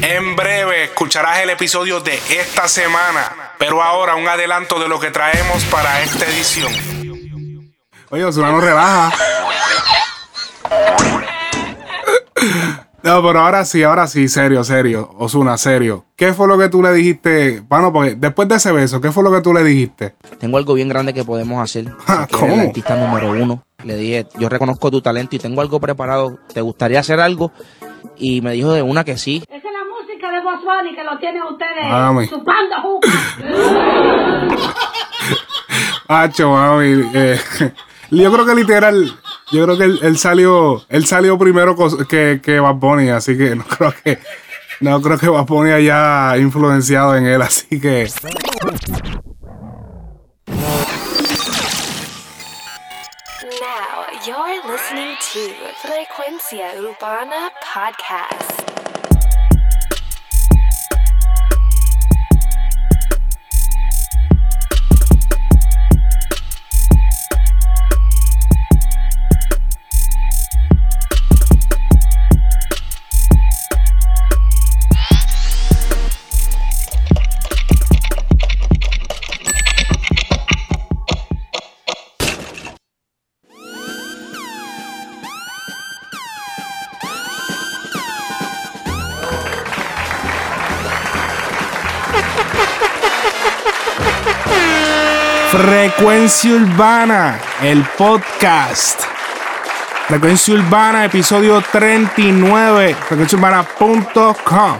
En breve escucharás el episodio de esta semana, pero ahora un adelanto de lo que traemos para esta edición. Oye, Osuna no relaja. No, pero ahora sí, ahora sí, serio, serio. Osuna, serio. ¿Qué fue lo que tú le dijiste? Bueno, porque después de ese beso, ¿qué fue lo que tú le dijiste? Tengo algo bien grande que podemos hacer. ¿cómo? El artista número uno. Le dije, yo reconozco tu talento y tengo algo preparado. ¿Te gustaría hacer algo? Y me dijo de una que sí. Boss Bunny que lo tienen ustedes Mami. chupando. Hacho, mami. eh, yo creo que literal, yo creo que él, él salió, él salió primero que, que Bad Bunny, así que no creo que, no creo que Bad Bunny haya influenciado en él, así que. Now you're listening to Frecuencia Urbana Podcast. Frecuencia Urbana, el podcast. Frecuencia Urbana, episodio 39, frecuenciaurbana.com.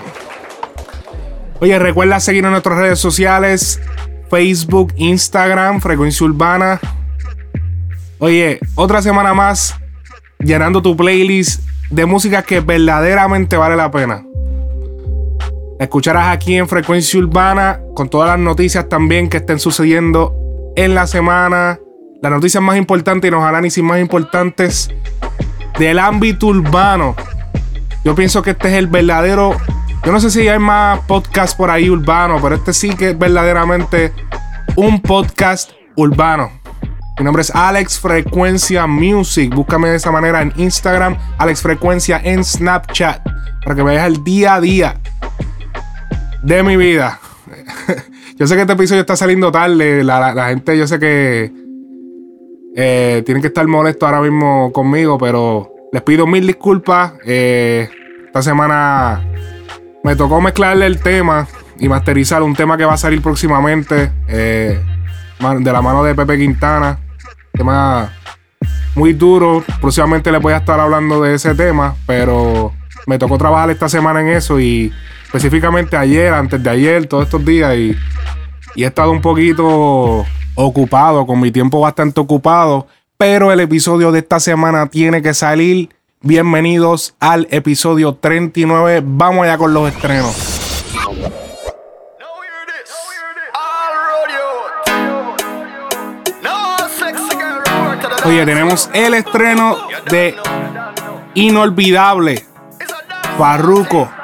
Oye, recuerda seguirnos en nuestras redes sociales, Facebook, Instagram, Frecuencia Urbana. Oye, otra semana más llenando tu playlist de música que verdaderamente vale la pena. Escucharás aquí en Frecuencia Urbana con todas las noticias también que estén sucediendo en la semana. Las noticias más importantes y los análisis más importantes del ámbito urbano. Yo pienso que este es el verdadero. Yo no sé si hay más podcasts por ahí urbanos, pero este sí que es verdaderamente un podcast urbano. Mi nombre es Alex Frecuencia Music. Búscame de esa manera en Instagram, Alex Frecuencia en Snapchat, para que me veas el día a día de mi vida. yo sé que este episodio está saliendo tarde. La, gente, yo sé que eh, tienen que estar molestos ahora mismo conmigo, pero les pido mil disculpas. Eh, esta semana me tocó mezclarle el tema y masterizar un tema que va a salir próximamente eh, de la mano de Pepe Quintana. Tema muy duro. Próximamente les voy a estar hablando de ese tema, pero me tocó trabajar esta semana en eso y específicamente ayer, antes de ayer, todos estos días y, y he estado un poquito ocupado, con mi tiempo bastante ocupado, pero el episodio de esta semana tiene que salir. Bienvenidos al episodio 39. Vamos allá con los estrenos. Oye, tenemos el estreno de Inolvidable, Farruko.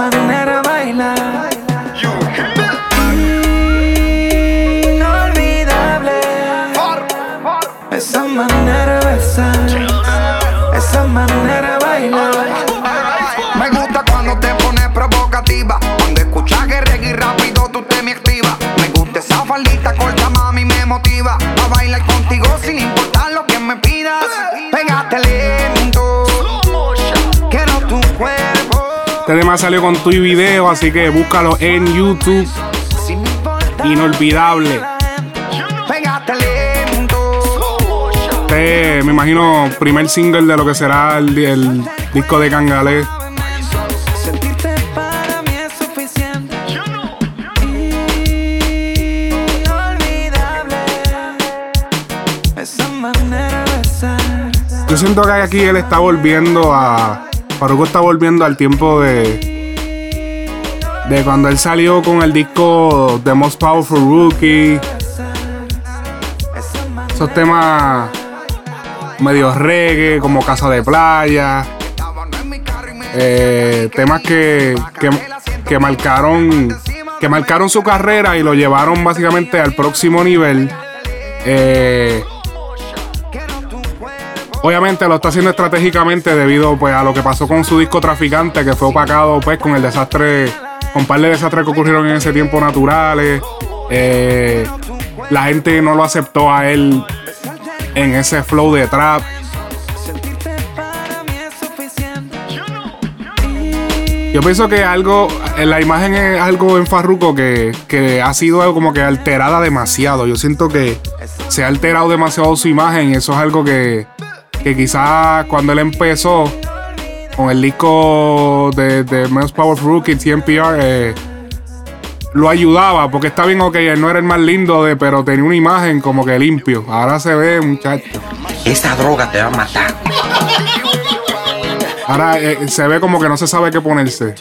Manera bailar. Este tema salió con tu video, así que búscalo en YouTube. Inolvidable. Este, me imagino, primer single de lo que será el, el disco de Cangalé. Yo siento que aquí él está volviendo a. Farruko está volviendo al tiempo de. De cuando él salió con el disco The Most Powerful Rookie. Esos temas medio reggae, como Casa de Playa. eh, temas que, que, que marcaron que marcaron su carrera y lo llevaron básicamente al próximo nivel. Eh, obviamente lo está haciendo estratégicamente debido pues, a lo que pasó con su disco Traficante, que fue opacado pues, con el desastre, con par de desastres que ocurrieron en ese tiempo naturales. Eh, la gente no lo aceptó a él en ese flow de trap. Yo pienso que algo, en la imagen es algo en Farruko que, que ha sido como que alterada demasiado. Yo siento que se ha alterado demasiado su imagen y eso es algo que, que quizás cuando él empezó con el disco de, de Most Powerful Rookie, TMPR, eh, lo ayudaba, porque está bien, ok, él no era el más lindo, de, pero tenía una imagen como que limpio. Ahora se ve, muchacho. Esa droga te va a matar. Ahora eh, se ve como que no se sabe qué ponerse.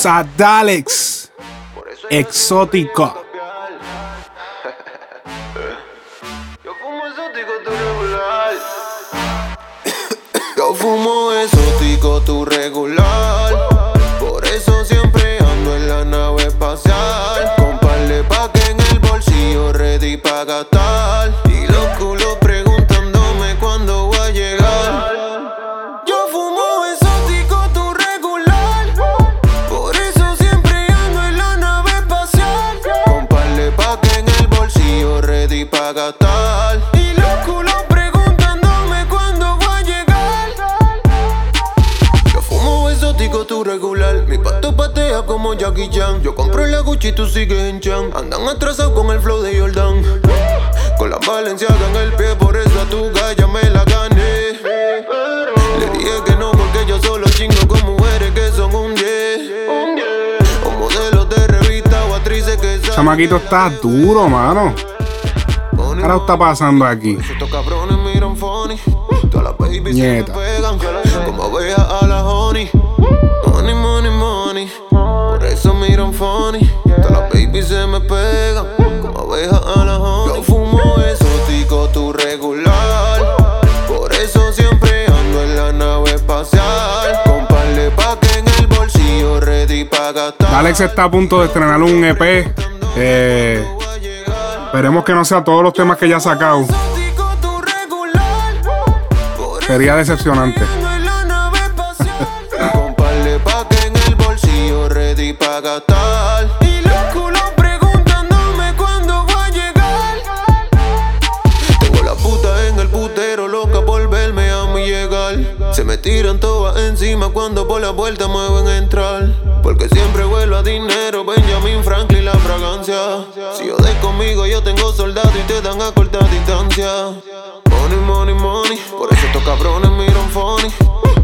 Tenemos a Dalex, exótico. Chamaquito está duro, mano. ¿Qué ahora está pasando aquí? Nieta. como a la honey. Money, money, money. Por eso miran funny. Todas las babies se me pegan como abejas a la honey. Yo fumo exótico, tu regular. Por eso siempre ando en la nave espacial. Con par de paque en el bolsillo, ready pa' gastar. Alex está a punto de estrenar un EP. Eh, esperemos que no sea todos los temas que ya ha sacado. Sería decepcionante. Par de paque en el bolsillo, ready pa' gastar. Tiran todas encima cuando por la puerta me ven entrar. Porque siempre vuelo a dinero, Benjamin Franklin la fragancia. Si jodes conmigo, yo tengo soldado y te dan a cortar distancia. Money, money, money. Por eso estos cabrones miran funny.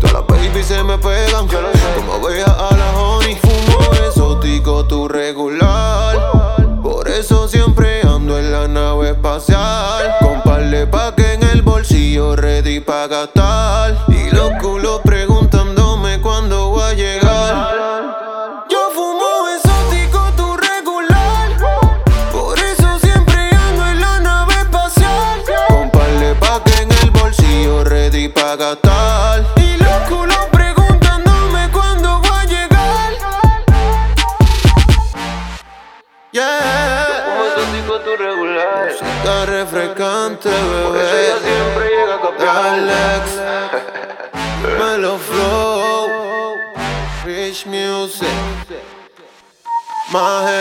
Todas las babies se me pegan como abejas a la honey. Fumo exótico, tu regular. Por eso siempre ando en la nave espacial. Con par de paque en el bolsillo, ready pa' gastar. Los culos preguntándome cuándo voy a llegar. Yo fumo exótico, tu regular. Por eso siempre ando en la nave espacial. Con par de paque en el bolsillo, ready pa' gastar. Y los culos preguntándome cuándo voy a llegar. Yeah. Como exótico, tu regular. Música refrescante, bebé. Maje.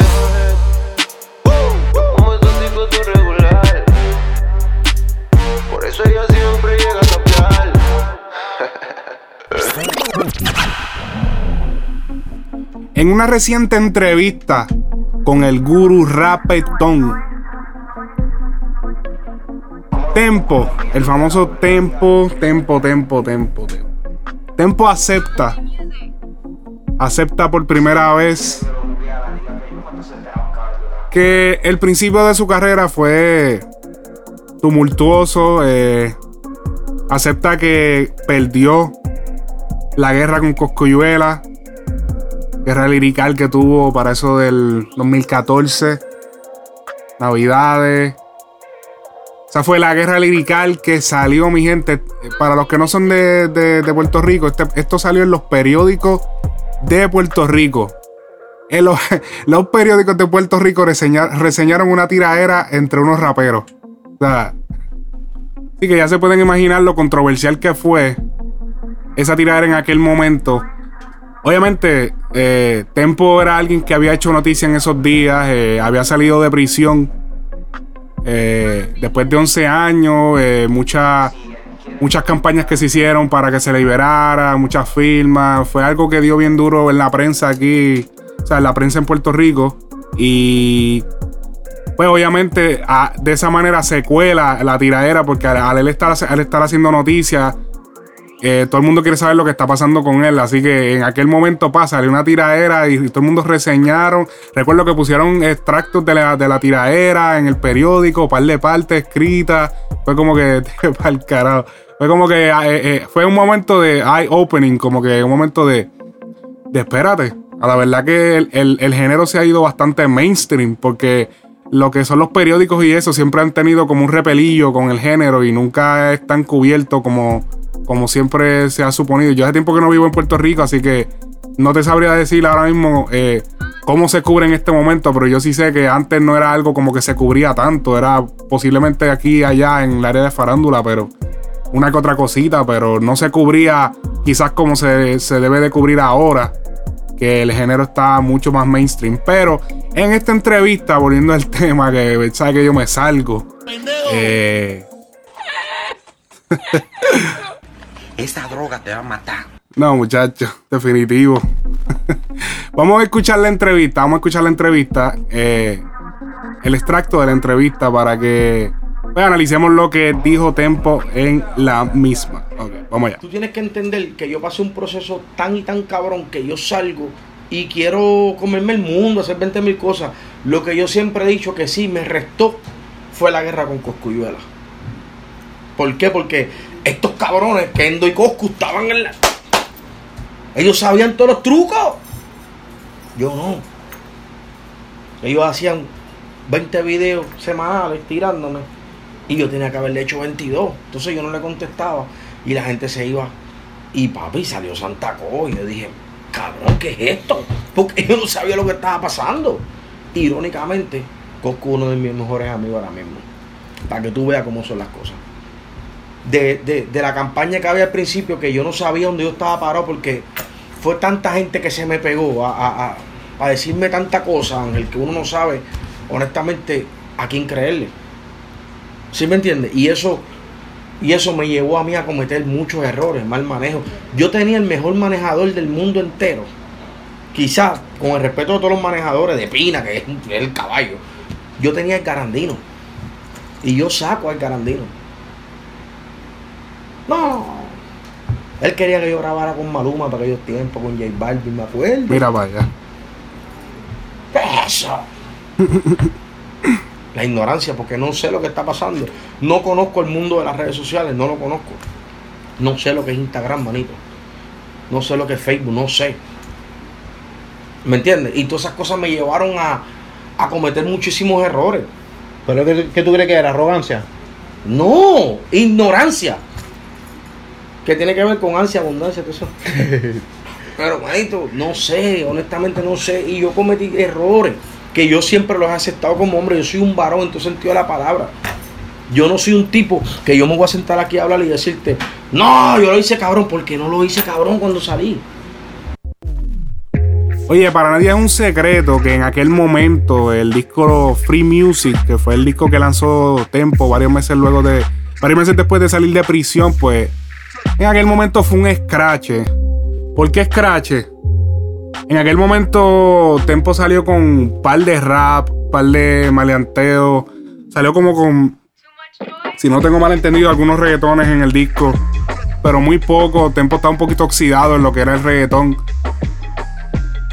Como esos tipos de regular. Por eso ella siempre llega a cambiar. En una reciente entrevista con el guru Rapetón, Tempo, el famoso Tempo, Tempo, Tempo, Tempo, Tempo. Tempo acepta, acepta por primera vez que el principio de su carrera fue tumultuoso. eh, acepta que perdió la guerra con Coscuyuela, guerra lirical que tuvo para eso del 2014, Navidades. Esa fue la guerra lirical que salió, mi gente. Para los que no son de, de- de Puerto Rico, este- esto salió en los periódicos de Puerto Rico. Los, periódicos de Puerto Rico reseña- reseñaron una tiraera entre unos raperos. O sea, sí que ya se pueden imaginar lo controversial que fue esa tiradera en aquel momento. Obviamente, eh, Tempo era alguien que había hecho noticia en esos días, eh, había salido de prisión eh, después de 11 años, muchas muchas campañas que se hicieron para que se liberara, muchas firmas, fue algo que dio bien duro en la prensa aquí, o sea, la prensa en Puerto Rico y pues obviamente de esa manera se cuela la tiradera porque al, estar, al estar haciendo noticias eh, todo el mundo quiere saber lo que está pasando con él. Así que en aquel momento pasa, una tiradera y todo el mundo reseñaron. Recuerdo que pusieron extractos de la, de la tiradera en el periódico, par de partes escritas. Fue como que, pa'l carajo. Fue como que, eh, eh, fue un momento de eye opening, como que un momento de, de espérate. A la verdad que el, el- género se ha ido bastante mainstream porque lo que son los periódicos y eso siempre han tenido como un repelillo con el género y nunca están cubiertos como, como siempre se ha suponido. Yo hace tiempo que no vivo en Puerto Rico, así que no te sabría decir ahora mismo eh, cómo se cubre en este momento, pero yo sí sé que antes no era algo como que se cubría tanto, era posiblemente aquí y allá en el área de farándula, pero una que otra cosita, pero no se cubría quizás como se, se debe de cubrir ahora, que el género está mucho más mainstream. Pero en esta entrevista, volviendo al tema, que sabe que yo me salgo. eh, Esa droga te va a matar. no, muchachos, definitivo. vamos a escuchar la entrevista, vamos a escuchar la entrevista, eh, el extracto de la entrevista para que pues, analicemos lo que dijo Tempo en la misma. Ok, vamos allá. Tú tienes que entender que yo pasé un proceso tan y tan cabrón que yo salgo y quiero comerme el mundo, hacer 20 mil cosas. Lo que yo siempre he dicho que sí me restó fue la guerra con Coscuyuela. ¿Por qué? Porque estos cabrones, Kendo y Coscu, estaban en la. Ellos sabían todos los trucos. Yo no. Ellos hacían 20 videos semanales tirándome. Y yo tenía que haberle hecho 22. Entonces yo no le contestaba. Y la gente se iba. Y papi salió Santa Claus. Y yo dije, cabrón, ¿qué es esto? Porque yo no sabía lo que estaba pasando. Irónicamente, Coscu uno de mis mejores amigos ahora mismo. Para que tú veas cómo son las cosas. De, de- de la campaña que había al principio, que yo no sabía dónde yo estaba parado, porque fue tanta gente que se me pegó a, a- a- a decirme tanta cosa, Ángel, que uno no sabe, honestamente, a quién creerle. ¿Sí me entiendes? Y eso, y eso me llevó a mí a cometer muchos errores, mal manejo. Yo tenía el mejor manejador del mundo entero. Quizás, con el respeto de todos los manejadores de Pina, que es, que es el caballo, yo tenía el garandino. Y yo saco al garandino. No. Él quería que yo grabara con Maluma para aquellos tiempos, con J Balvin, me acuerdo. Mira allá. ¿Qué es eso? La ignorancia, porque no sé lo que está pasando. No conozco el mundo de las redes sociales, no lo conozco. No sé lo que es Instagram, manito. No sé lo que es Facebook, no sé. ¿Me entiendes? Y todas esas cosas me llevaron a, a cometer muchísimos errores. ¿Pero qué, qué tú crees que era? ¿Arrogancia? No, ignorancia. Que tiene que ver con ansia, abundancia, todo eso. Pero, manito, no sé, honestamente no sé. Y yo cometí errores que yo siempre los he aceptado como hombre. Yo soy un varón en todo sentido de la palabra. Yo no soy un tipo que yo me voy a sentar aquí a hablar y decirte, no, yo lo hice cabrón, porque no lo hice cabrón cuando salí. Oye, para nadie es un secreto que en aquel momento el disco Free Music, que fue el disco que lanzó Tempo varios meses luego de. varios meses después de salir de prisión, pues. En aquel momento fue un scratch. ¿Por qué scratch? En aquel momento Tempo salió con un par de rap, par de maleanteo. Salió como con. Si no tengo mal entendido, algunos reggaetones en el disco. Pero muy poco. Tempo está un poquito oxidado en lo que era el reggaetón.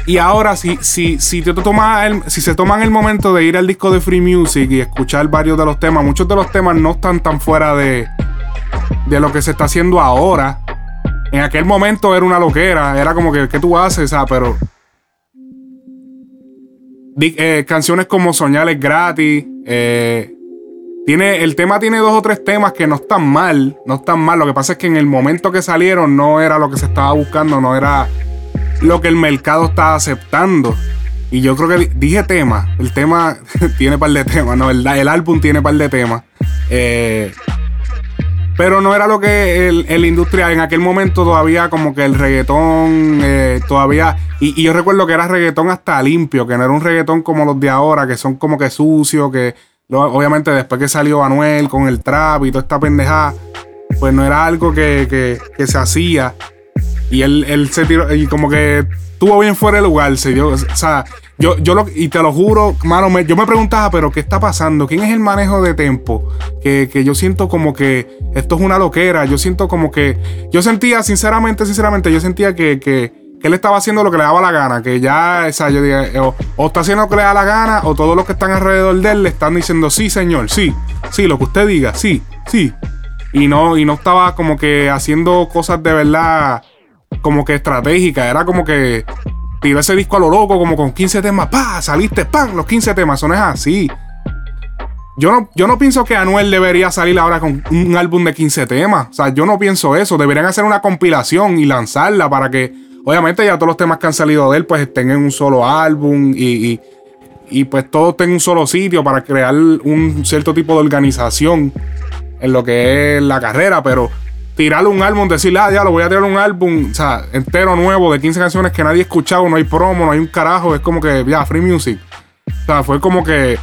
Y ahora, si, si, si, el- si se toman el momento de ir al disco de Free Music y escuchar varios de los temas, muchos de los temas no están tan fuera de, de lo que se está haciendo ahora. En aquel momento era una loquera, era como que, ¿qué tú haces? Ah, pero. Eh, canciones como Soñales gratis. eh, tiene, el tema tiene dos o tres temas que no están mal. No están mal. Lo que pasa es que en el momento que salieron no era lo que se estaba buscando, no era lo que el mercado está aceptando. Y yo creo que di- dije tema. El tema tiene par de temas, ¿no? El, el álbum tiene par de temas. Eh, pero no era lo que el, el industria en aquel momento todavía como que el reggaetón eh, todavía... Y, yo recuerdo que era reggaetón hasta limpio, que no era un reggaetón como los de ahora, que son como que sucios, que obviamente después que salió Anuel con el trap y toda esta pendejada, pues no era algo que, que- que se hacía. Y él, él se tiró, y como que estuvo bien fuera de lugar, se dio, o sea, yo, yo lo, y te lo juro, mano, yo me preguntaba, pero ¿qué está pasando? ¿Quién es el manejo de tempo? Que, que yo siento como que esto es una loquera, yo siento como que, yo sentía, sinceramente, sinceramente, yo sentía que, que, él estaba haciendo lo que le daba la gana, que ya, o sea, yo diga, o, o está haciendo lo que le da la gana, o todos los que están alrededor de él le están diciendo, sí, señor, sí, sí, lo que usted diga, sí, sí. Y no, y no estaba como que haciendo cosas de verdad como que estratégica. Era como que tiró ese disco a lo loco, como con 15 temas. ¡Pa! Saliste, ¡pam! Los 15 temas. Eso no es así. Yo no, yo no pienso que Anuel debería salir ahora con un álbum de 15 temas. O sea, yo no pienso eso. Deberían hacer una compilación y lanzarla para que, obviamente, ya todos los temas que han salido de él, pues estén en un solo álbum y, y, y, pues todo esté en un solo sitio para crear un cierto tipo de organización en lo que es la carrera, pero tirarle un álbum, decirle, ah, ya lo voy a tirar un álbum, o sea, entero nuevo de 15 canciones que nadie ha escuchado, no hay promo, no hay un carajo, es como que, ya, free music. O sea, fue como que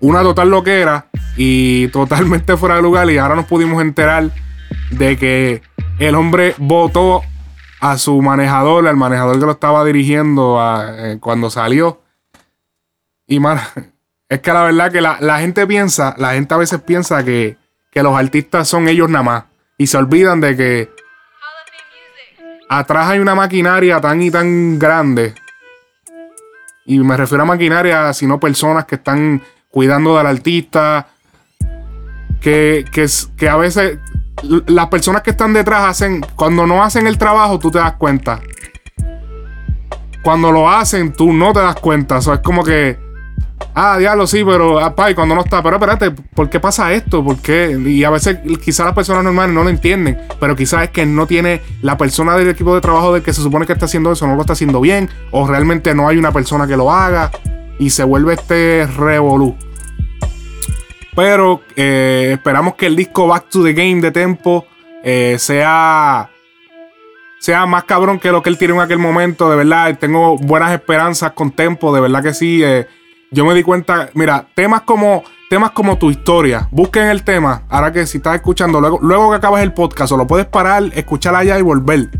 una total loquera y totalmente fuera de lugar y ahora nos pudimos enterar de que el hombre votó a su manejador, al manejador que lo estaba dirigiendo eh, cuando salió. Y man, es que la verdad que la, la gente piensa, la gente a veces piensa que, que los artistas son ellos nada más. Y se olvidan de que atrás hay una maquinaria tan y tan grande. Y me refiero a maquinaria, sino personas que están cuidando del artista. Que, que, que a veces las personas que están detrás hacen, cuando no hacen el trabajo, tú te das cuenta. Cuando lo hacen, tú no te das cuenta. O sea, es como que, ah, diablo, sí, pero, ah, y cuando no está, pero espérate, ¿por qué pasa esto? ¿Por qué? Y a veces quizás las personas normales no lo entienden, pero quizás es que no tiene la persona del equipo de trabajo del que se supone que está haciendo eso, no lo está haciendo bien, o realmente no hay una persona que lo haga, y se vuelve este revolú. Pero eh, esperamos que el disco Back to the Game de Tempo eh, sea, sea más cabrón que lo que él tiró en aquel momento. De verdad, tengo buenas esperanzas con Tempo. De verdad que sí. eh, yo me di cuenta, mira, temas como, temas como tu historia. Busquen el tema. Ahora que si estás escuchando, luego, luego que acabas el podcast, o lo puedes parar, escuchar allá y volver.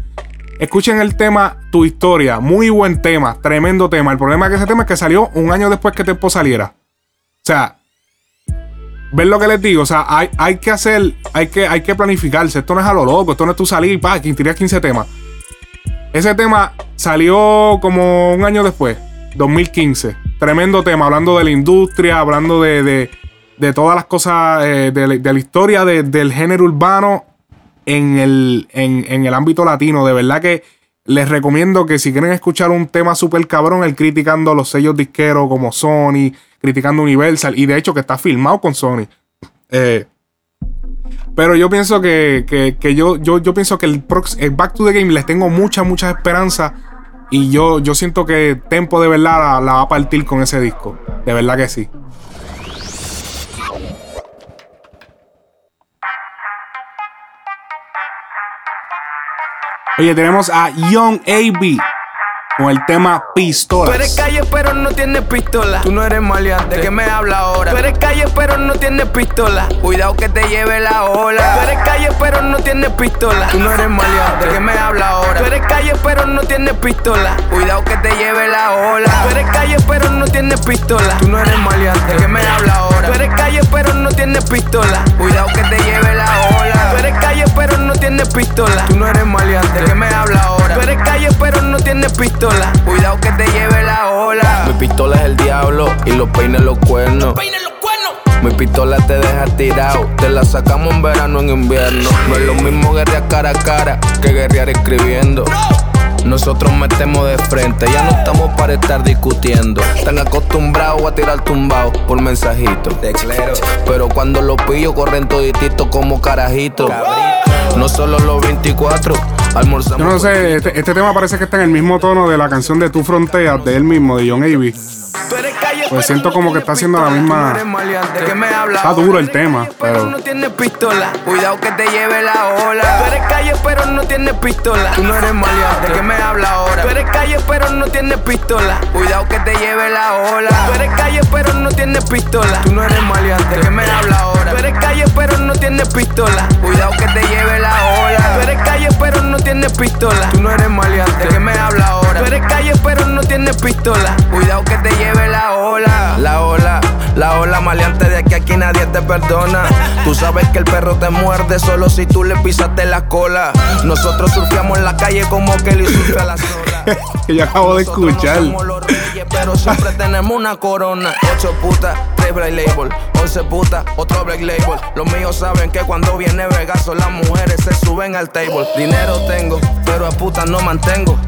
Escuchen el tema Tu historia. Muy buen tema. Tremendo tema. El problema de ese tema es que salió un año después que Tempo saliera. O sea, ¿Ven lo que les digo? O sea, hay, hay que hacer, hay que, hay que planificarse. Esto no es a lo loco, esto no es tú salir y pa, tiras 15 temas. Ese tema salió como un año después, 2015. Tremendo tema, hablando de la industria, hablando de, de, todas las cosas, eh, de, la- historia de- del género urbano en el, en, el ámbito latino. De verdad que les recomiendo que si quieren escuchar un tema súper cabrón, el criticando los sellos disqueros como Sony, criticando Universal, y de hecho que está filmado con Sony. Eh, pero yo pienso que, que- yo, yo, yo pienso que el, el Back to the Game les tengo muchas, muchas esperanzas. Y yo, yo siento que Tempo de verdad la, la va a partir con ese disco. De verdad que sí. Oye, tenemos a Young AB con el tema Tú eres calle pero no tienes pistola. Tú no eres maleante. ¿De qué me habla ahora? Tú eres calle pero no tienes pistola. Cuidado que te lleve la ola. Tú eres calle pero no tienes pistola. Tú no eres maleante. ¿De qué me habla ahora? Tú eres calle pero no tienes pistola. Cuidado que te lleve la ola. Tú eres calle pero no tienes pistola. Tú no eres maleante. ¿De qué me habla ahora? Tú eres calle pero no tienes pistola. Cuidado que te lleve la ola. Tú eres calle pero no tienes pistola. Tú no eres maleante. ¿De qué me habla ahora? Tú eres calle pero no tienes pistola. Cuidado que te lleve la ola. Mi pistola es el diablo y los peines los cuernos. Mi pistola te deja tirado, te la sacamos en verano, en invierno. No es lo mismo guerrear cara a cara que guerrear escribiendo. Nosotros metemos de frente, ya no estamos para estar discutiendo. Están acostumbrados a tirar tumbao por mensajito. Pero cuando los pillo corren todititos como carajitos. No solo los 24, almorzamos. Yo no sé, este, este tema parece que está en el mismo tono de la canción de Tu Fronteras de él mismo, de John Avey. Pues siento como que está haciendo la misma. ¿De qué me Está duro el tema, pero no tienes pistola. Cuidado que te lleve la ola. Tú eres calle, pero no tienes pistola. Tú no eres maleante. ¿De qué me habla ahora? Tú eres calle, pero no tienes pistola. Cuidado que te lleve la ola. Tú eres calle, pero no tienes pistola. Tú no eres maleante. ¿De qué me habla ahora? Tú eres calle, pero no tienes pistola. Cuidado que te lleve la ola. Tú eres calle, pero no tienes pistola. Tú no eres maleante. ¿De qué me habla ahora? Tú eres calle, pero no tienes pistola. Cuidado que te lleve la ola. La ola, la ola maleante de a aquí nadie te perdona. Tú sabes que el perro te muerde solo si tú le pisaste la cola. Nosotros surfeamos en la calle como que le surfea la sola. que yo acabo de escuchar. Somos los reyes, pero siempre tenemos una corona. Ocho putas, tres black label. Once putas, otro black label. Los míos saben que cuando viene Vegaso las mujeres se suben al table. Dinero tengo, pero a putas no mantengo.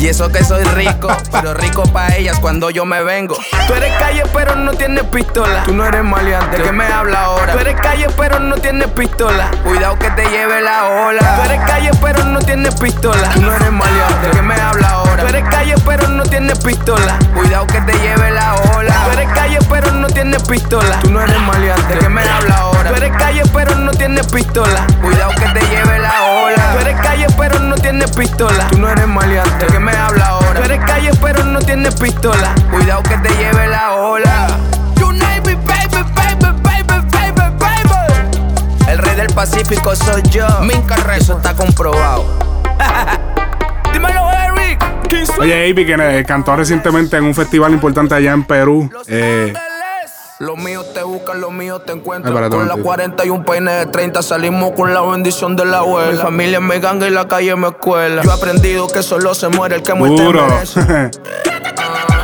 Y eso que soy rico, pero rico pa' ellas cuando yo me vengo. Tú eres calle, pero no tienes pistola. Tú no eres maleante. ¿De qué me habla ahora? Tú eres calle, pero no tienes pistola. Cuidado que te lleve la ola. Tú eres calle, pero no tienes pistola. Tú no eres maleante. ¿De qué me habla ahora? Tú eres calle, pero no tienes pistola. Cuidado que te lleve la ola. Tú eres calle, pero no tienes pistola. Tú no eres maleante. ¿De qué me habla ahora? Tú eres calle, pero no tienes pistola. Cuidado que te lleve la ola. Tú eres calle, pero no tienes pistola. Tú no eres maleante. ¿De qué me habla ahora? Tú eres calle, pero no tienes pistola. Cuidado que te lleve la ola. You name baby, baby, baby, baby, baby. El rey del Pacífico soy yo. Minca Eso está comprobado. Oye, Avey, que eh, cantó recientemente en un festival importante allá en Perú. Eh, Los míos te buscan, los míos te encuentran. con la momentito. 40 y un peine de 30 salimos con la bendición de la abuela. Mi familia me ganga y la calle me escuela. Yo he aprendido que solo se muere el que duro.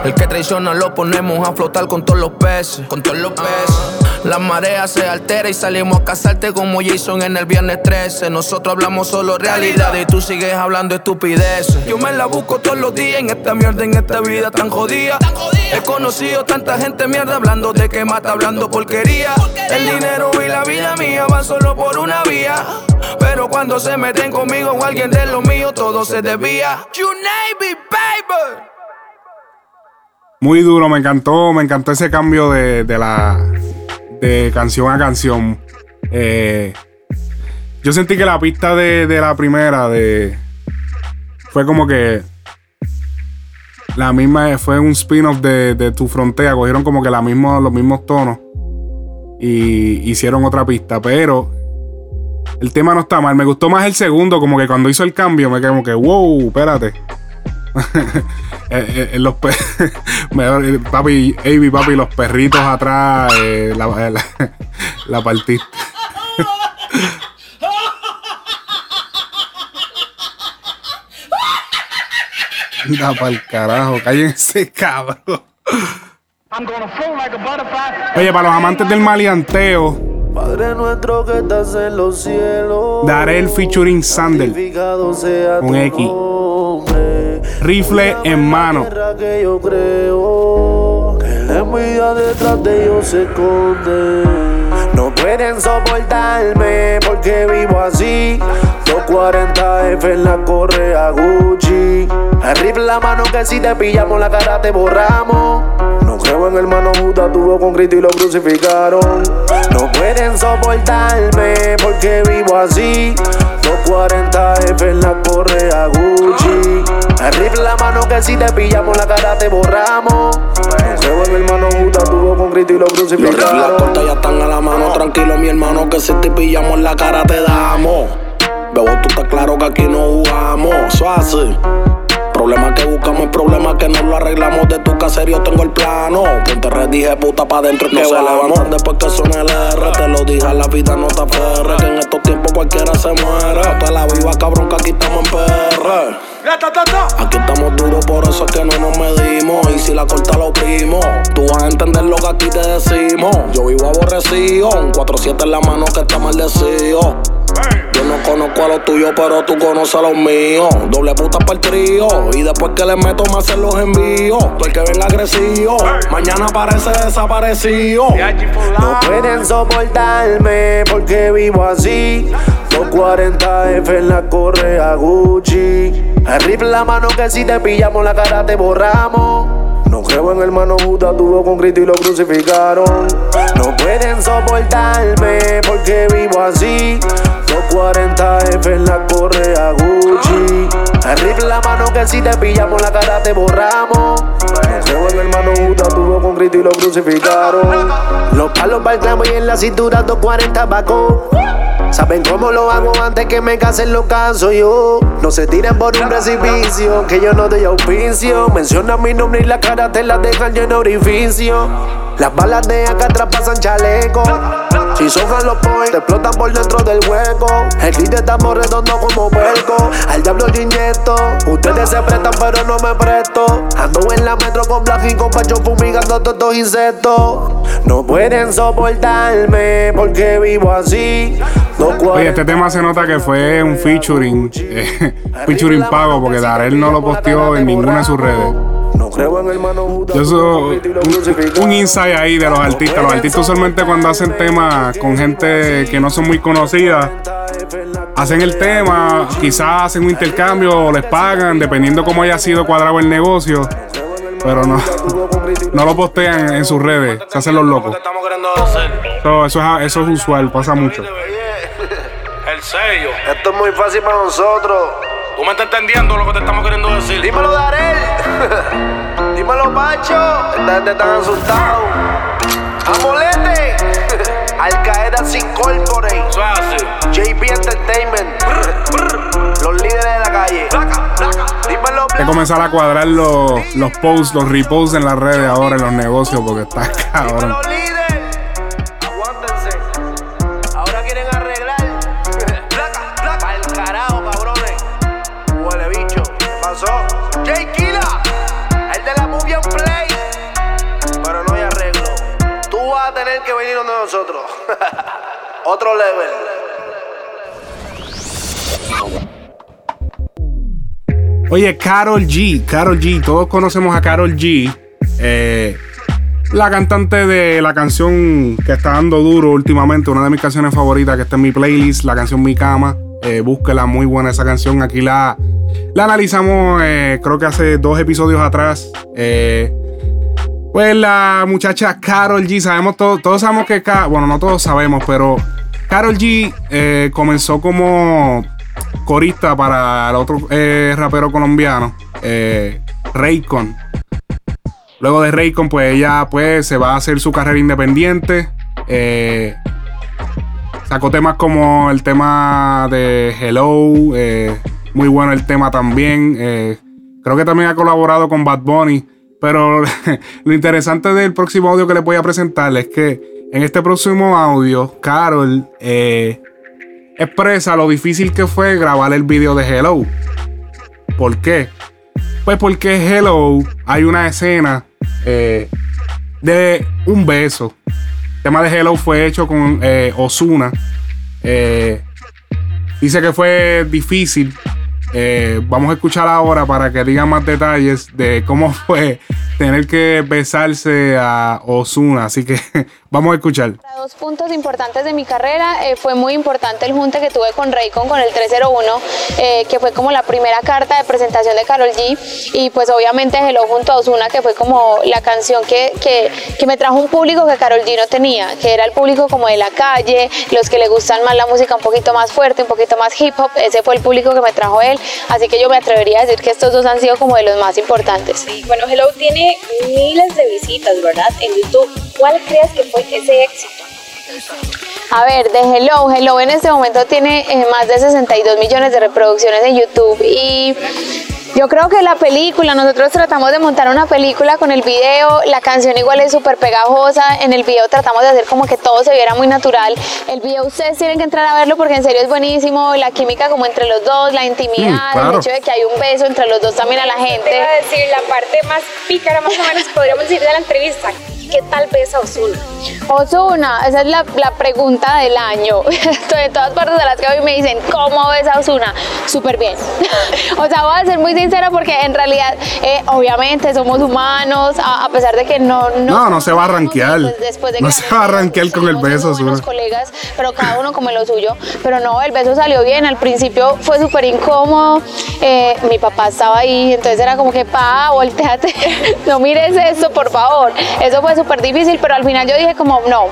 El que traiciona lo ponemos a flotar con todos los peces. Con todos los peces. La marea se altera y salimos a casarte como Jason en el viernes 13. Nosotros hablamos solo realidad y tú sigues hablando estupideces. Yo me la busco todos los días en esta mierda, en esta vida tan jodida. He conocido tanta gente mierda hablando de que mata, hablando porquería. El dinero y la vida mía van solo por una vía. Pero cuando se meten conmigo o alguien de lo mío, todo se desvía. You name it, baby. Muy duro, me encantó, me encantó ese cambio de, de la canción a canción. Eh, yo sentí que la pista de, de la primera de fue como que la misma fue un spin-off de, de Tu Frontera, cogieron como que la mismo, los mismos tonos y hicieron otra pista, pero el tema no está mal. Me gustó más el segundo, como que cuando hizo el cambio me quedé como que, wow, espérate. Eh, eh, los eh, papi, Avi, papi, los perritos atrás, eh, la, la, la partiste. Anda pa'l carajo, cállense, cabrón. Oye, para los amantes del maleanteo, Padre nuestro que estás en los cielos. daré el featuring Sandel tu X. Rifle en mano. Que yo creo detrás de ellos se esconde. No pueden soportarme porque vivo así. 240F en la correa Gucci. El rifle la mano que si te pillamos la cara te borramos. No creo en hermano Buda, tuvo con Cristo y lo crucificaron. No pueden soportarme porque vivo así. 240F en la correa Gucci. La mano que si te pillamos la cara te borramos. No en el hermano Judas, tuvo con Cristo y lo Los rifles crucificaron. cortas ya están a la mano, tranquilo mi hermano, que si te pillamos la cara te damos. Bebo, tú estás claro que aquí no jugamos, eso así. Problema que buscamos, problema que no lo arreglamos de tu caserío, tengo el plano. Ponte red, dije puta pa' dentro que no se levantan después que suene el R. Te lo dije, la vida no te aferre, que en estos tiempos cualquiera se muere. Hasta la viva cabrón que aquí estamos en PR. Aquí estamos duros, por eso es que no nos medimos. Y si la corta lo primo, tú vas a entender lo que aquí te decimos. Yo vivo aborrecido, un 4-7 en la mano que está maldecido. Yo no conozco a los tuyos, pero tú conoces a los míos. Doble puta para el trío. Y después que le meto, me hacen los envíos. Tú el que venga agresivo, mañana aparece desaparecido. No pueden soportarme porque vivo así. 240F en la correa Gucci. En la mano que si te pillamos la cara te borramos. No creo en hermano Judas, tuvo con Cristo y lo crucificaron. No pueden soportarme porque vivo así. 240F en la correa Gucci. En la mano que si te pillamos la cara te borramos. No creo en el hermano Judas, tuvo con y lo crucificaron. Los palos para el clavo y en la cintura 240 Baco. Saben cómo lo hago antes que me casen los casos yo. No se tiren por un precipicio, que yo no doy auspicio. Menciona mi nombre y la cara te la dejan lleno de orificio. Las balas de acá atrás pasan chaleco. Si sojan los points, te explotan por dentro del hueco. El kit estamos redondo como puerco. Al diablo yo inyecto. Ustedes se prestan, pero no me presto. Ando en la metro con Black y con Pacho fumigando todos estos insectos. No pueden soportarme porque vivo así. Oye, este tema se nota que fue un featuring, eh, featuring pago, porque Darel no lo posteó en ninguna de sus redes. No creo en el hermano Judas. Yo eso, un, un insight ahí de los artistas. Los artistas usualmente cuando hacen temas con gente que no son muy conocidas, hacen el tema, quizás hacen un intercambio o les pagan, dependiendo cómo haya sido cuadrado el negocio. Pero no, no lo postean en sus redes, se hacen los locos. So, eso, es, eso es usual, pasa mucho. El sello. Esto es muy fácil para nosotros. Tú me estás entendiendo lo que te estamos queriendo decir. Dímelo, Darel. Dímelo, Pacho. Esta gente está asustada. Al Qaeda Sin Corporate. JP Entertainment. Los líderes de la calle. Que comenzar a cuadrar los, los posts, los reposts en las redes ahora en los negocios, porque está cabrón. Nosotros. Otro level. Oye, Carol G, Carol G, todos conocemos a Carol G, eh, la cantante de la canción que está dando duro últimamente, una de mis canciones favoritas que está en mi playlist, la canción Mi Cama. Eh, búsquela, muy buena esa canción. Aquí la, la analizamos, eh, creo que hace dos episodios atrás. Eh, pues la muchacha Carol G, sabemos todos, todos sabemos que, bueno, no todos sabemos, pero Carol G eh, comenzó como corista para el otro eh, rapero colombiano, eh, Raycon. Luego de Raycon, pues ella pues, se va a hacer su carrera independiente. Sacó temas como el tema de Hello, muy bueno el tema también. creo que también ha colaborado con Bad Bunny. Pero lo interesante del próximo audio que les voy a presentar es que en este próximo audio, Carol eh, expresa lo difícil que fue grabar el video de Hello. ¿Por qué? Pues porque Hello hay una escena eh, de un beso. El tema de Hello fue hecho con eh, Osuna. dice que fue difícil. Eh, vamos a escuchar ahora para que diga más detalles de cómo fue tener que besarse a Osuna. Así que Vamos a escuchar. Para dos puntos importantes de mi carrera eh, fue muy importante el junte que tuve con Raycon con el 301, eh, que fue como la primera carta de presentación de Carol G. Y pues obviamente Hello junto a Ozuna, que fue como la canción que, que, que me trajo un público que Carol G no tenía, que era el público como de la calle, los que le gustan más la música un poquito más fuerte, un poquito más hip hop. Ese fue el público que me trajo él. Así que yo me atrevería a decir que estos dos han sido como de los más importantes. Bueno, Hello tiene miles de visitas, ¿verdad? En YouTube. ¿Cuál crees que fue ese éxito? A ver, de Hello, Hello en este momento tiene eh, más de 62 millones de reproducciones en YouTube y yo creo que la película, nosotros tratamos de montar una película con el video, la canción igual es súper pegajosa, en el video tratamos de hacer como que todo se viera muy natural. El video ustedes tienen que entrar a verlo porque en serio es buenísimo, la química como entre los dos, la intimidad, Mm, claro. el hecho de que hay un beso entre los dos también a la gente. Te iba a decir la parte más pícara, más o menos, podríamos decir, de la entrevista. ¿Qué tal besa Ozuna? Ozuna, esa es la, la pregunta del año. de todas partes de las que hoy me dicen, ¿cómo ves a Ozuna? Súper bien. o sea, voy a ser muy sincera porque en realidad, eh, obviamente, somos humanos, a, a pesar de que no... No, no se va a rankear. después de No se va a rankear con el beso, Ozuna. buenos colegas, pero cada uno como lo suyo. Pero no, el beso salió bien. Al principio fue súper incómodo. eh, mi papá estaba ahí, entonces era como que, pa, volteate, no mires esto, por favor. Eso fue súper difícil, pero al final yo dije como, no,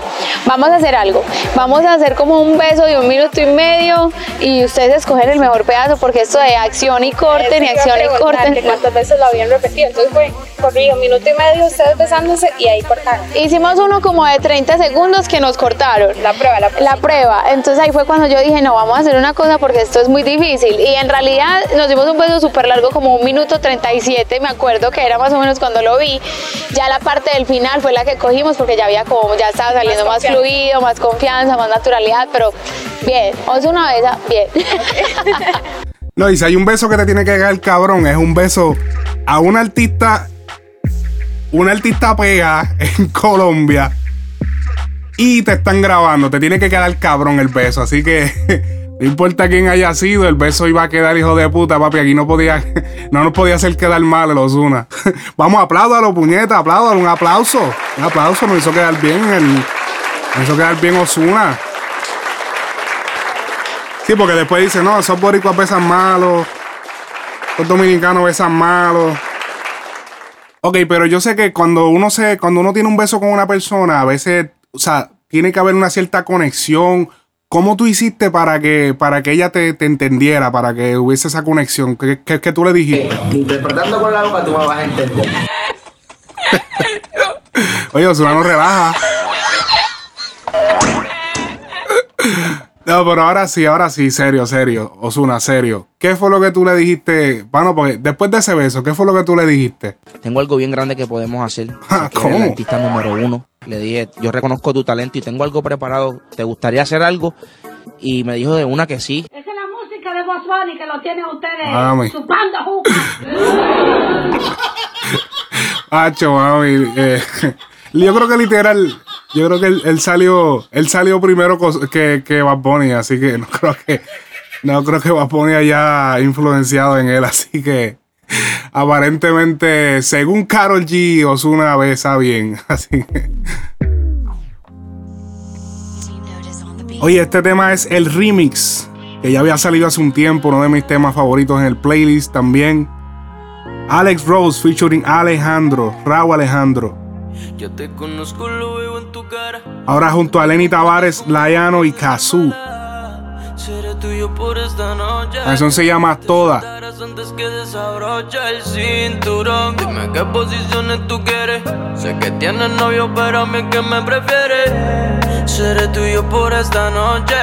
vamos a hacer algo. Vamos a hacer como un beso de un minuto y medio y ustedes escogen el mejor pedazo porque esto de acción y corte, ni acción y corte. ¿Cuántas veces lo habían repetido? Entonces fue corrido, minuto y medio, ustedes besándose y ahí cortaron. Hicimos uno como de 30 segundos que nos cortaron. La prueba, la prueba. La prueba. Entonces ahí fue cuando yo dije, no, vamos a hacer una cosa porque esto es muy difícil. Y en realidad nos dimos un beso súper largo, como un minuto 37, me acuerdo que era más o menos cuando lo vi. Ya la parte del final fue la que cogimos porque ya había como, ya estaba saliendo más, fluido, más confianza, más naturalidad, pero bien, os una besa, bien. No, y si hay un beso que te tiene que dar cabrón, es un beso a un artista, una artista pega en Colombia y te están grabando, te tiene que quedar cabrón el beso, así que no importa quién haya sido, el beso iba a quedar hijo de puta, papi, aquí no podía, no nos podía hacer quedar mal el Ozuna. Vamos, apláudalo, puñeta, apláudalo, un aplauso, un aplauso, nos hizo quedar bien el, nos hizo quedar bien Ozuna. Sí, porque después dice, no, esos boricuas besan malos, los dominicanos besan malos. Ok, pero yo sé que cuando uno se, cuando uno tiene un beso con una persona, a veces, o sea, tiene que haber una cierta conexión. ¿Cómo tú hiciste para que, para que ella te, te entendiera, para que hubiese esa conexión? ¿Qué, qué, qué tú le dijiste? Interpretando con la boca tú me vas a entender. Oye, Osuna no relaja. No, pero ahora sí, ahora sí, serio, serio. Osuna, serio. ¿Qué fue lo que tú le dijiste? Bueno, porque después de ese beso, ¿qué fue lo que tú le dijiste? Tengo algo bien grande que podemos hacer. Ah, ¿cómo? el artista número uno. Le dije, yo reconozco tu talento y tengo algo preparado. ¿Te gustaría hacer algo? Y me dijo de una que sí. Esa es la música de Boss Bunny que lo tienen ustedes Mami. chupando juca. Hacho, mami. eh, yo creo que literal, yo creo que él, él salió, él salió primero que, que Bad Bunny, así que no creo que, no creo que Bad Bunny haya influenciado en él, así que aparentemente, según Carol G, Ozuna besa bien, así que. Oye, este tema es el remix, que ya había salido hace un tiempo, uno de mis temas favoritos en el playlist también. Alex Rose featuring Alejandro, Raúl Alejandro. Yo te conozco, lo veo en tu cara. Ahora junto a Lenny Tavares, Layano y Kazoo. Seré tuyo por esta noche. La canción se llama Toda. Antes que desabrocha el cinturón. Dime qué posiciones tú quieres. Sé que tienes novio, pero a mí que me prefieres. Seré tuyo por esta noche.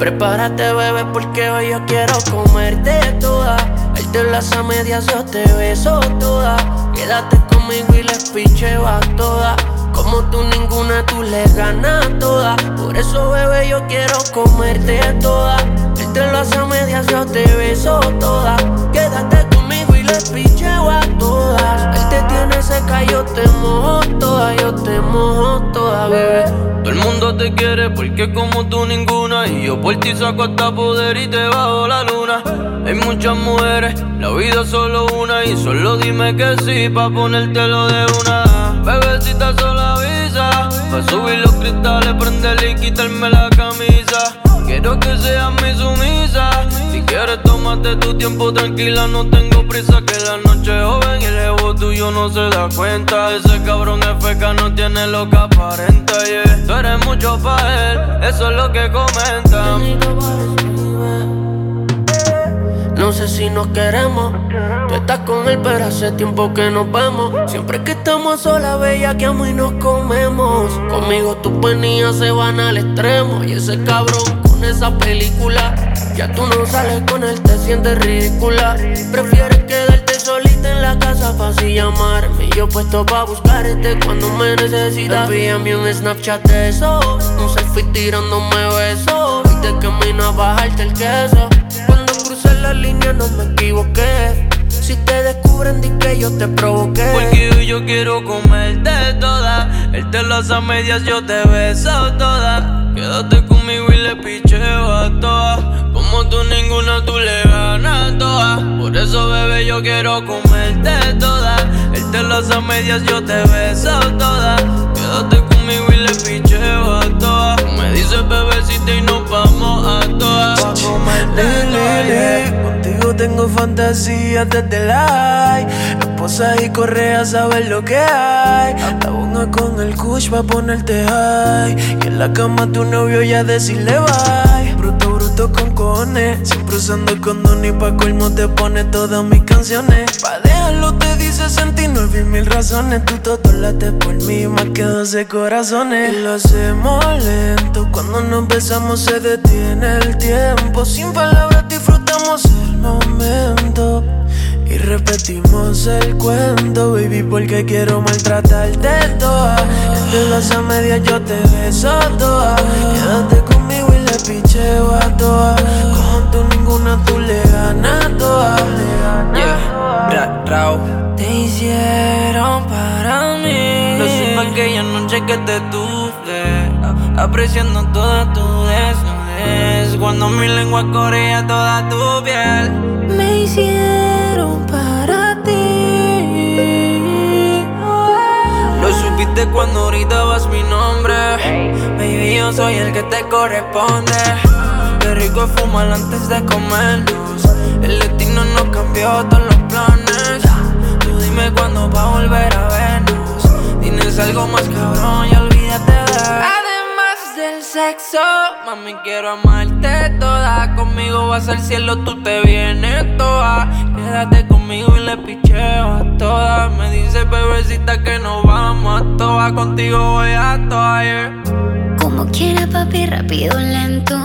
Prepárate, bebé, porque hoy yo quiero comerte toda. Verte las a medias, yo te beso toda. Quédate conmigo y les picheo a toda. Como tú ninguna, tú le ganas toda. Por eso, bebé, yo quiero comerte toda. Verte las a medias, yo te beso toda. Quédate conmigo y les picheo a todas. Él te tiene seca, yo te mojo toda. Yo te mojo toda, bebé. Todo el mundo te quiere porque como tú ninguna Y yo por ti saco hasta poder y te bajo la luna Hay muchas mujeres, la vida es solo una Y solo dime que sí pa' ponértelo de una Bebecita solo avisa. Pa' subir los cristales, prenderle y quitarme la camisa. Quiero que seas mi sumisa. Si quieres, tómate tu tiempo tranquila. No tengo prisa, que la noche joven y el ego tuyo no se da cuenta. Ese cabrón es feca, no tiene lo que aparenta. Yeah. Tú eres mucho pa' él, eso es lo que comentan. No sé si nos queremos. Tú estás con él, pero hace tiempo que nos vemos. Siempre que estamos solas, bella, que amo y nos comemos. Conmigo tus penías se van al extremo. Y ese cabrón con esa película. Ya tú no sales con él, te sientes ridícula. Prefieres quedarte solita en la casa para así llamarme. Yo puesto pa' buscarte cuando me necesitas. Envíame un Snapchat de eso. Un selfie tirándome besos. Y de camino a bajarte el queso. Crucé la línea no me equivoqué. Si te descubren, di que yo te provoqué. Porque yo quiero comerte toda. Él te las a medias, yo te beso toda. Quédate conmigo y le picheo a todas. Como tú ninguna, tú le ganas todas. Por eso, bebé, yo quiero comerte toda. Él te las a medias, yo te beso toda. Quédate conmigo y le picheo a dices bebecita y nos vamos a todas. Comerte toda. Contigo tengo fantasías desde la high. Esposas y correas, sabes lo que hay. La bonga con el kush pa' ponerte high. Y en la cama tu novio ya decirle bye. Bruto, bruto con cojones. Siempre usando condón y pa' colmo te pone todas mis canciones. Pa' dejarlo te dice 69 mil razones. Tu todo late por mí más que 12 corazones. Y lo hacemos lento. Cuando nos besamos se detiene el tiempo. Sin palabras disfrutamos el momento. Y repetimos el cuento, baby, porque quiero maltratarte toda. Entre las a medias yo te beso toda. Quédate picheo a toa. Como tú ninguna, tú le ganas toda. Yeah, ra, rao. Te hicieron para mí. Lo supe aquella noche que te tuve, apreciando toda tu desnudez. Cuando mi lengua corría toda tu piel. Me hicieron para ti. Lo supiste cuando gritabas mi yo soy el que te corresponde. Qué rico fumar antes de comernos. El destino nos cambió todos los planes. Tú dime cuándo va a volver a vernos. Tienes algo más cabrón y olvídate de. Además del sexo, mami, quiero amarte toda. Conmigo vas al cielo, tú te vienes toda. Quédate conmigo y le picheo a todas. Me dice bebecita que nos vamos a todas. Contigo voy a todas, yeah. Como quiera, papi, rápido, lento.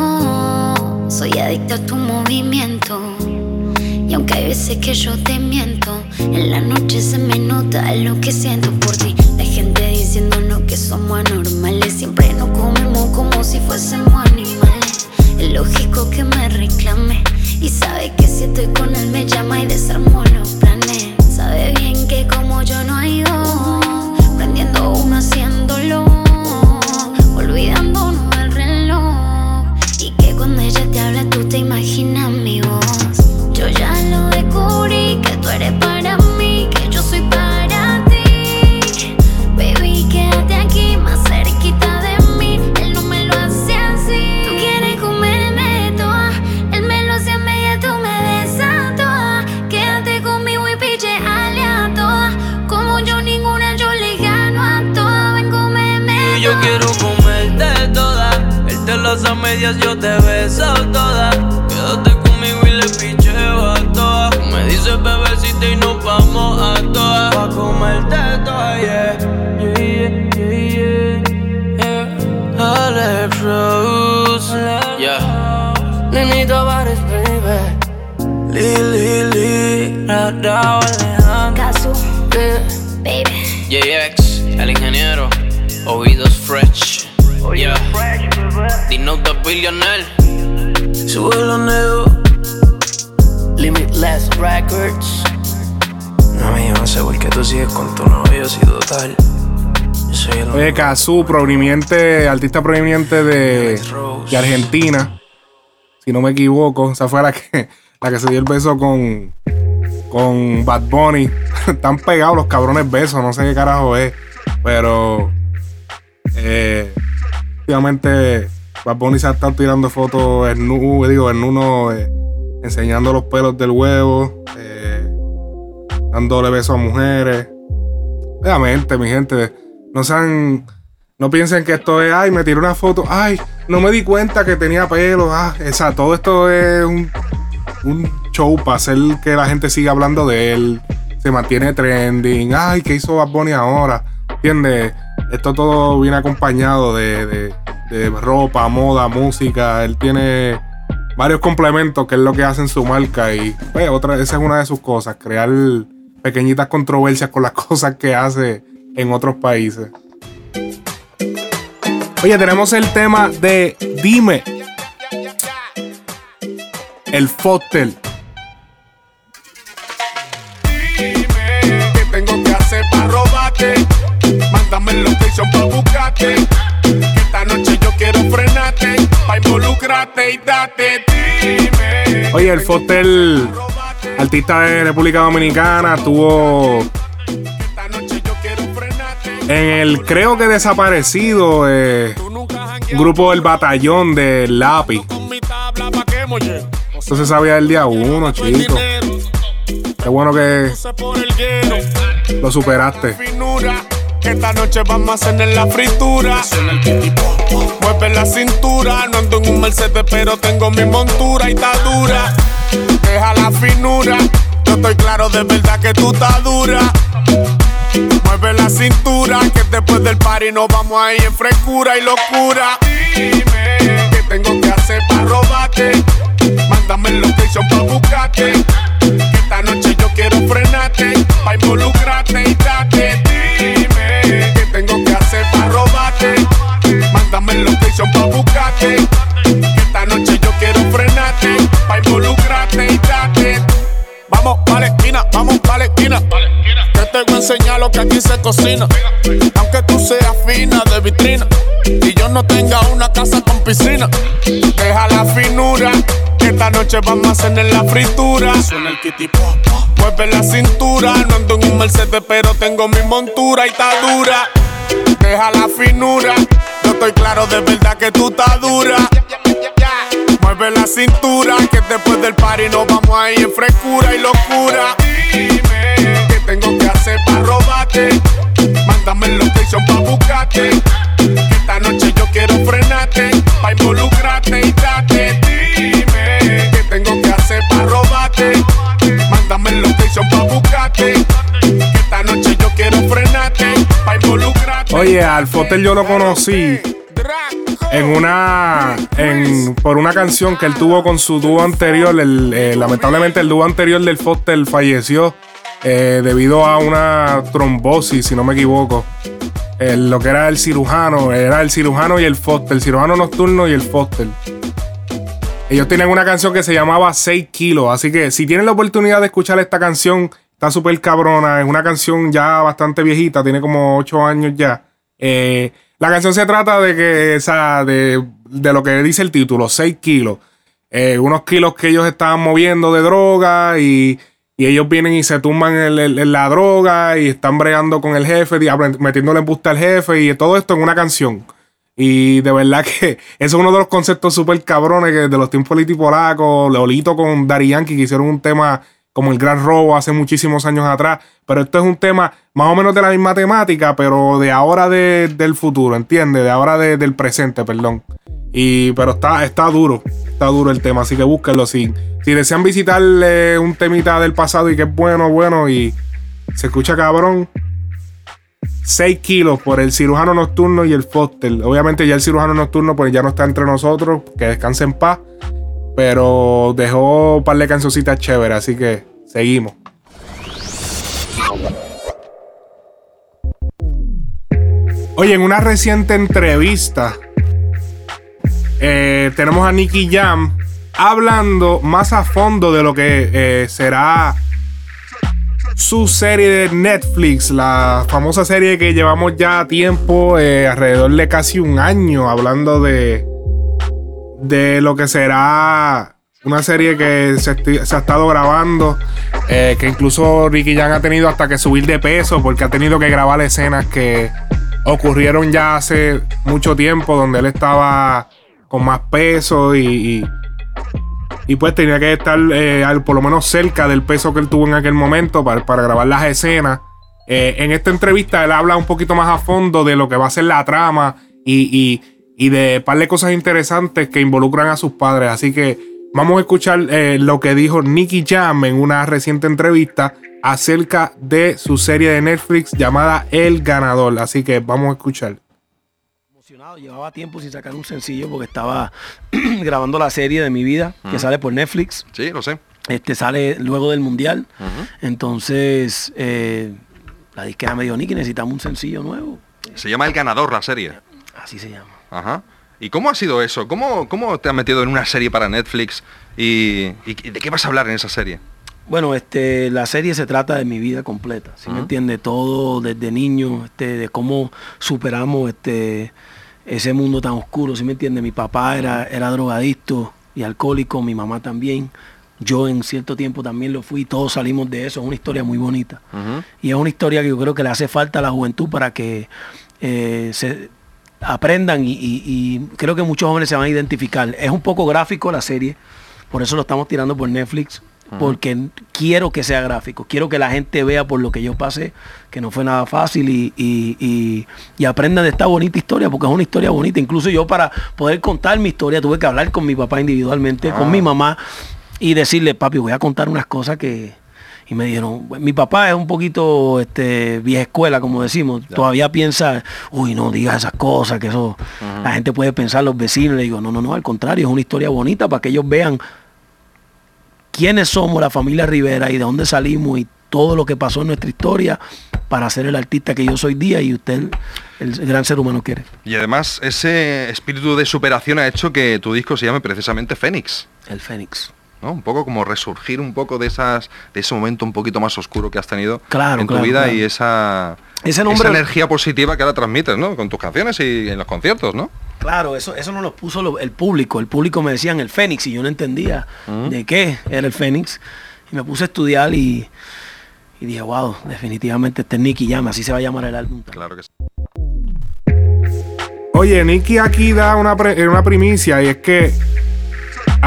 Soy adicto a tu movimiento. Y aunque hay veces que yo te miento, en la noche se me nota lo que siento por ti. La gente diciéndonos que somos anormales. Siempre nos comemos como si fuésemos animales. Es lógico que me reclame. Y sabe que si estoy con él me llama y desarmo los planes. Sabe bien que como yo no hay dos, prendiendo uno haciéndolo, yo te Dino the billionaire. Sube los negros. Limitless Records. No, yo no sé por qué tú sigues con tu novio, si total. Oye, Kazu, proveniente, artista proveniente de, de Argentina. Si no me equivoco. Esa fue la que, la que se dio el beso con, con Bad Bunny. Están pegados los cabrones besos. No sé qué carajo es. Pero Eh, últimamente, Bad Bunny se estado tirando fotos en digo, en uno, eh, enseñando los pelos del huevo, eh, dándole besos a mujeres. Obviamente, mi gente, no sean. No piensen que esto es, ay, me tiré una foto, ay, no me di cuenta que tenía pelo, ah, esa, todo esto es un, un show para hacer que la gente siga hablando de él, se mantiene trending, ay, ¿qué hizo Bad Bunny ahora? ¿Entiendes? Esto todo viene acompañado de, ropa, moda, música, él tiene varios complementos que es lo que hace en su marca y pues, otra, esa es una de sus cosas, crear pequeñitas controversias con las cosas que hace en otros países. Oye, tenemos el tema de Dime. El Fotel. Dime qué tengo que hacer para robarte. Mándame el location para buscarte. Oye, el Fotel, artista de República Dominicana, tuvo en el creo que desaparecido eh, grupo del batallón de Lápiz. Eso se sabía el día uno, chico. Qué bueno que lo superaste. Esta noche vamos a hacer la fritura. Mueve la cintura. No ando en un Mercedes, pero tengo mi montura y está dura. Deja la finura. Yo estoy claro de verdad que tú estás dura. Mueve la cintura, que después del party nos vamos a ir en frescura y locura. Dime qué tengo que hacer para robarte. Mándame el location para buscarte. Que esta noche yo quiero frenarte, pa' involucrarte y date. Pa' involucrarte y date. Vamos, vale, esquina, vamos, esquina. Que te voy a enseñar lo que aquí se cocina. Aunque tú seas fina de vitrina y yo no tenga una casa con piscina. Deja la finura, que esta noche vamos a hacer en la fritura. Suena el kitty pop, Mueve la cintura, no ando en un Mercedes, pero tengo mi montura y está dura. Deja la finura, yo estoy claro de verdad que tú estás dura. Mueve la cintura, que después del party nos vamos a ir en frescura y locura. Dime qué tengo que hacer para robarte. Mándame el location para buscarte. Que esta noche yo quiero frenarte, pa' involucrarte y date. Dime qué tengo que hacer para robarte. Mándame el location para buscarte. Que esta noche yo quiero frenarte, pa' involucrarte. Oye, al Fotel yo lo conocí en una por una canción que él tuvo con su dúo anterior eh, lamentablemente el dúo anterior del Foster falleció eh, debido a una trombosis si no me equivoco. Lo que era el cirujano era el cirujano y el Foster el cirujano nocturno y el Foster. Ellos tienen una canción que se llamaba 6 kilos así que si tienen la oportunidad de escuchar esta canción está súper cabrona es una canción ya bastante viejita tiene como 8 años ya eh, la canción se trata de que, o sea, de, de lo que dice el título, 6 kilos. Eh, unos kilos que ellos estaban moviendo de droga y, y ellos vienen y se tumban en, en- en la droga y están bregando con el jefe, metiéndole embuste al jefe y todo esto en una canción. Y de verdad que eso es uno de los conceptos súper cabrones que de los tiempos políticos polacos, Lolito con Dari Yankee que hicieron un tema como el Gran Robo hace muchísimos años atrás. Pero esto es un tema más o menos de la misma temática, pero de ahora de- del futuro, ¿entiendes? De ahora de- del presente, perdón. Y, pero está, está duro, está duro el tema, así que búsquenlo. Si, si desean visitar eh, un temita del pasado y que es bueno, bueno y se escucha cabrón, 6 kilos por el cirujano nocturno y el Foster. Obviamente ya el cirujano nocturno pues ya no está entre nosotros, que descanse en paz. Pero dejó un par de cancioncitas chéveres, así que seguimos. Oye, en una reciente entrevista eh, tenemos a Nicky Jam hablando más a fondo de lo que eh, será su serie de Netflix, la famosa serie que llevamos ya tiempo, eh, alrededor de casi un año, hablando de, de lo que será una serie que se, ha estado grabando, eh, que incluso Ricky Jan ha tenido hasta que subir de peso porque ha tenido que grabar escenas que ocurrieron ya hace mucho tiempo donde él estaba con más peso y, y, pues tenía que estar eh, al- por lo menos cerca del peso que él tuvo en aquel momento para, para grabar las escenas. Eh, en esta entrevista él habla un poquito más a fondo de lo que va a ser la trama y, y de un par de cosas interesantes que involucran a sus padres. Así que vamos a escuchar eh, lo que dijo Nicky Jam en una reciente entrevista acerca de su serie de Netflix llamada El Ganador. Así que vamos a escuchar. emocionado. Llevaba tiempo sin sacar un sencillo porque estaba grabando la serie de mi vida que sale por Netflix. Sí, lo sé. Este sale luego del mundial. Entonces, eh, la disquera me dijo, Nicky, necesitamos un sencillo nuevo. Se llama El Ganador la serie. Así se llama. Ajá. ¿Y cómo ha sido eso? ¿Cómo, cómo te has metido en una serie para Netflix? ¿Y, y de qué vas a hablar en esa serie? Bueno, este, la serie se trata de mi vida completa, ¿sí me entiende? Todo desde niño, este, de cómo superamos este, ese mundo tan oscuro, ¿sí me entiende? Mi papá era, era drogadicto y alcohólico, mi mamá también. Yo en cierto tiempo también lo fui, todos salimos de eso, es una historia muy bonita. Y es una historia que yo creo que le hace falta a la juventud para que eh, se aprendan y, y- y creo que muchos jóvenes se van a identificar. Es un poco gráfico la serie, por eso lo estamos tirando por Netflix, porque quiero que sea gráfico, quiero que la gente vea por lo que yo pasé, que no fue nada fácil y, y, y- y aprendan de esta bonita historia, porque es una historia bonita. Incluso yo para poder contar mi historia tuve que hablar con mi papá individualmente, con Ah. mi mamá y decirle, papi, voy a contar unas cosas que... Y me dijeron, mi papá es un poquito este, vieja escuela, como decimos. Todavía piensa, uy, no digas esas cosas, que eso la gente puede pensar, los vecinos. Le digo, no, no, no, al contrario, es una historia bonita para que ellos vean quiénes somos la familia Rivera y de dónde salimos y todo lo que pasó en nuestra historia para ser el artista que yo soy día y usted el, el gran ser humano quiere. Y además, ese espíritu de superación ha hecho que tu disco se llame precisamente Fénix. El Fénix. ¿No? Un poco como resurgir un poco de esas de ese momento un poquito más oscuro que has tenido Claro, en tu claro, vida claro. y esa, Ese nombre- esa energía positiva que ahora transmites, ¿no? Con tus canciones y en los conciertos, ¿no? Claro, eso, eso no lo puso lo- el público. El público me decían el Fénix y yo no entendía de qué era el Fénix. Y me puse a estudiar y, y dije, wow, definitivamente este es Nicky Jam, así se va a llamar el álbum. Claro que sí. Oye, Nicky aquí da una, pre- una primicia y es que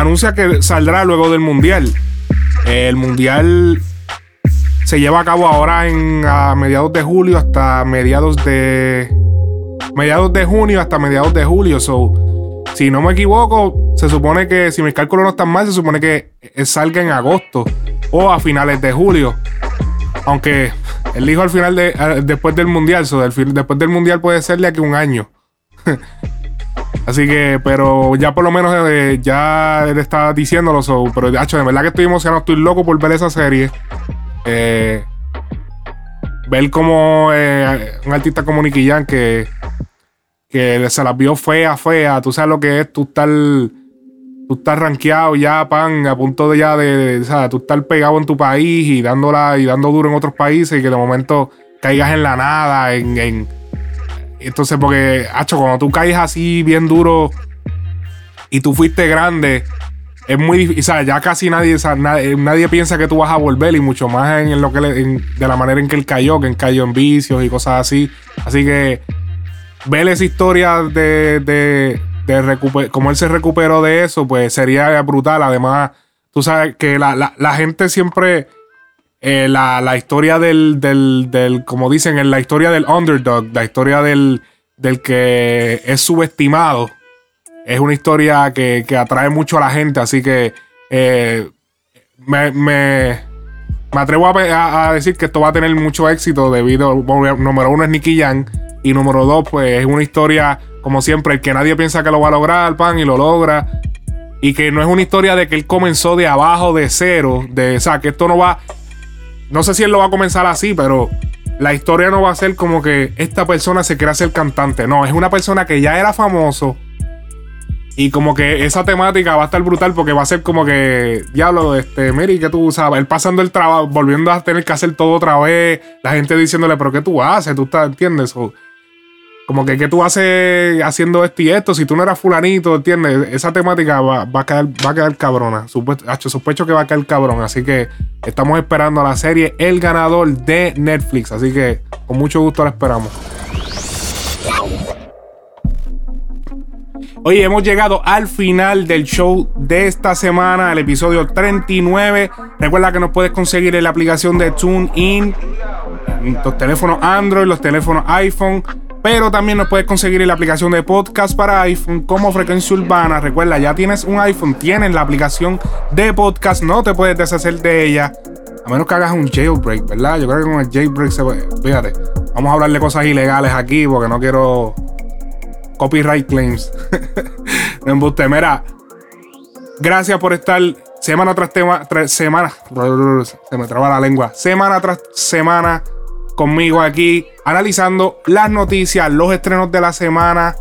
anuncia que saldrá luego del Mundial. El Mundial se lleva a cabo ahora en a mediados de julio hasta mediados de mediados de junio hasta mediados de julio. So, si no me equivoco, se supone que si mis cálculos no están mal, se supone que salga en agosto o a finales de julio. Aunque él dijo al final de eh, después del mundial, so, después del mundial puede ser de aquí un año. Así que, pero ya por lo menos eh, ya él está diciéndolo. so, pero de hecho, de verdad que estoy emocionado, estoy loco por ver esa serie. Eh, ver como eh, un artista como Nicky Jam que, que se las vio fea, fea. Tú sabes lo que es tú estar, tú estar rankeado ya, pan, a punto de ya de, de- sea, tú estar pegado en tu país y dándola y dando duro en otros países y que de momento caigas en la nada, en, en- entonces, porque, hacho, cuando tú caes así bien duro y tú fuiste grande, es muy difícil. O sea, ya casi nadie, sea, nadie, piensa que tú vas a volver y mucho más en, lo que de la manera en que él cayó, que él cayó en vicios y cosas así. Así que ver esa historia de, de, de cómo él se recuperó de eso, pues sería brutal. Además, tú sabes que la- la gente siempre eh, la, la historia del, del, del, como dicen, en la historia del underdog, la historia del, del que es subestimado, es una historia que, que atrae mucho a la gente, así que eh, me, me, me atrevo a, decir que esto va a tener mucho éxito debido, bueno, número uno es Nicky Jam y número dos pues es una historia como siempre, el que nadie piensa que lo va a lograr, pan, y lo logra. Y que no es una historia de que él comenzó de abajo, de cero, de, o sea, que esto no va, no sé si él lo va a comenzar así, pero la historia no va a ser como que esta persona se quiere hacer cantante. No, es una persona que ya era famoso. Y como que esa temática va a estar brutal porque va a ser como que, diablo, este, Miri, que tú sabes, él pasando el trabajo, volviendo a tener que hacer todo otra vez, la gente diciéndole, pero ¿qué tú haces? ¿Tú estás, entiendes? Como que, ¿qué tú haces haciendo esto y esto? Si tú no eras fulanito, ¿entiendes? Esa temática va, va a, quedar, va a quedar cabrona. Supuesto, sospecho que va a quedar cabrón. Así que estamos esperando la serie El Ganador de Netflix. Así que con mucho gusto la esperamos. Oye, hemos llegado al final del show de esta semana, el episodio 39. Recuerda que nos puedes conseguir en la aplicación de TuneIn, en los teléfonos Android, los teléfonos iPhone. Pero también nos puedes conseguir en la aplicación de podcast para iPhone como Frecuencia Urbana. Recuerda, ya tienes un iPhone, tienes la aplicación de podcast, no te puedes deshacer de ella. A menos que hagas un jailbreak, ¿verdad? Yo creo que con el jailbreak se puede. Fíjate, vamos a hablar de cosas ilegales aquí porque no quiero copyright claims. Me embuste. Mira, gracias por estar semana tras tema, tras semana. Se me traba la lengua. Semana tras semana conmigo aquí analizando las noticias, los estrenos de la semana.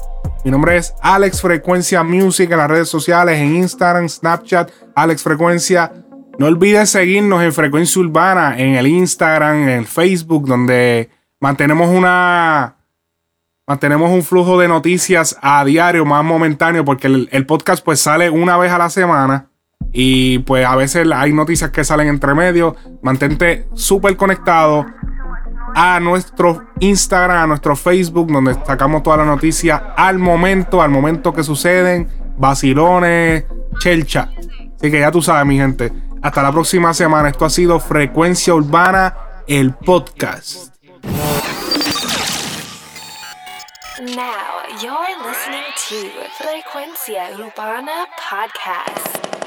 Mi nombre es Alex Frecuencia Music en las redes sociales, en Instagram, Snapchat, Alex Frecuencia. No olvides seguirnos en Frecuencia Urbana, en el Instagram, en Facebook, donde mantenemos una. Mantenemos un flujo de noticias a diario, más momentáneo, porque el, el podcast pues sale una vez a la semana. Y pues a veces hay noticias que salen entre medio. Mantente súper conectado a nuestro Instagram, a nuestro Facebook, donde sacamos toda la noticia al momento, al momento que suceden, vacilones, chelcha. Así que ya tú sabes, mi gente. Hasta la próxima semana. Esto ha sido Frecuencia Urbana, el podcast. Now you're listening to Frecuencia Urbana Podcast.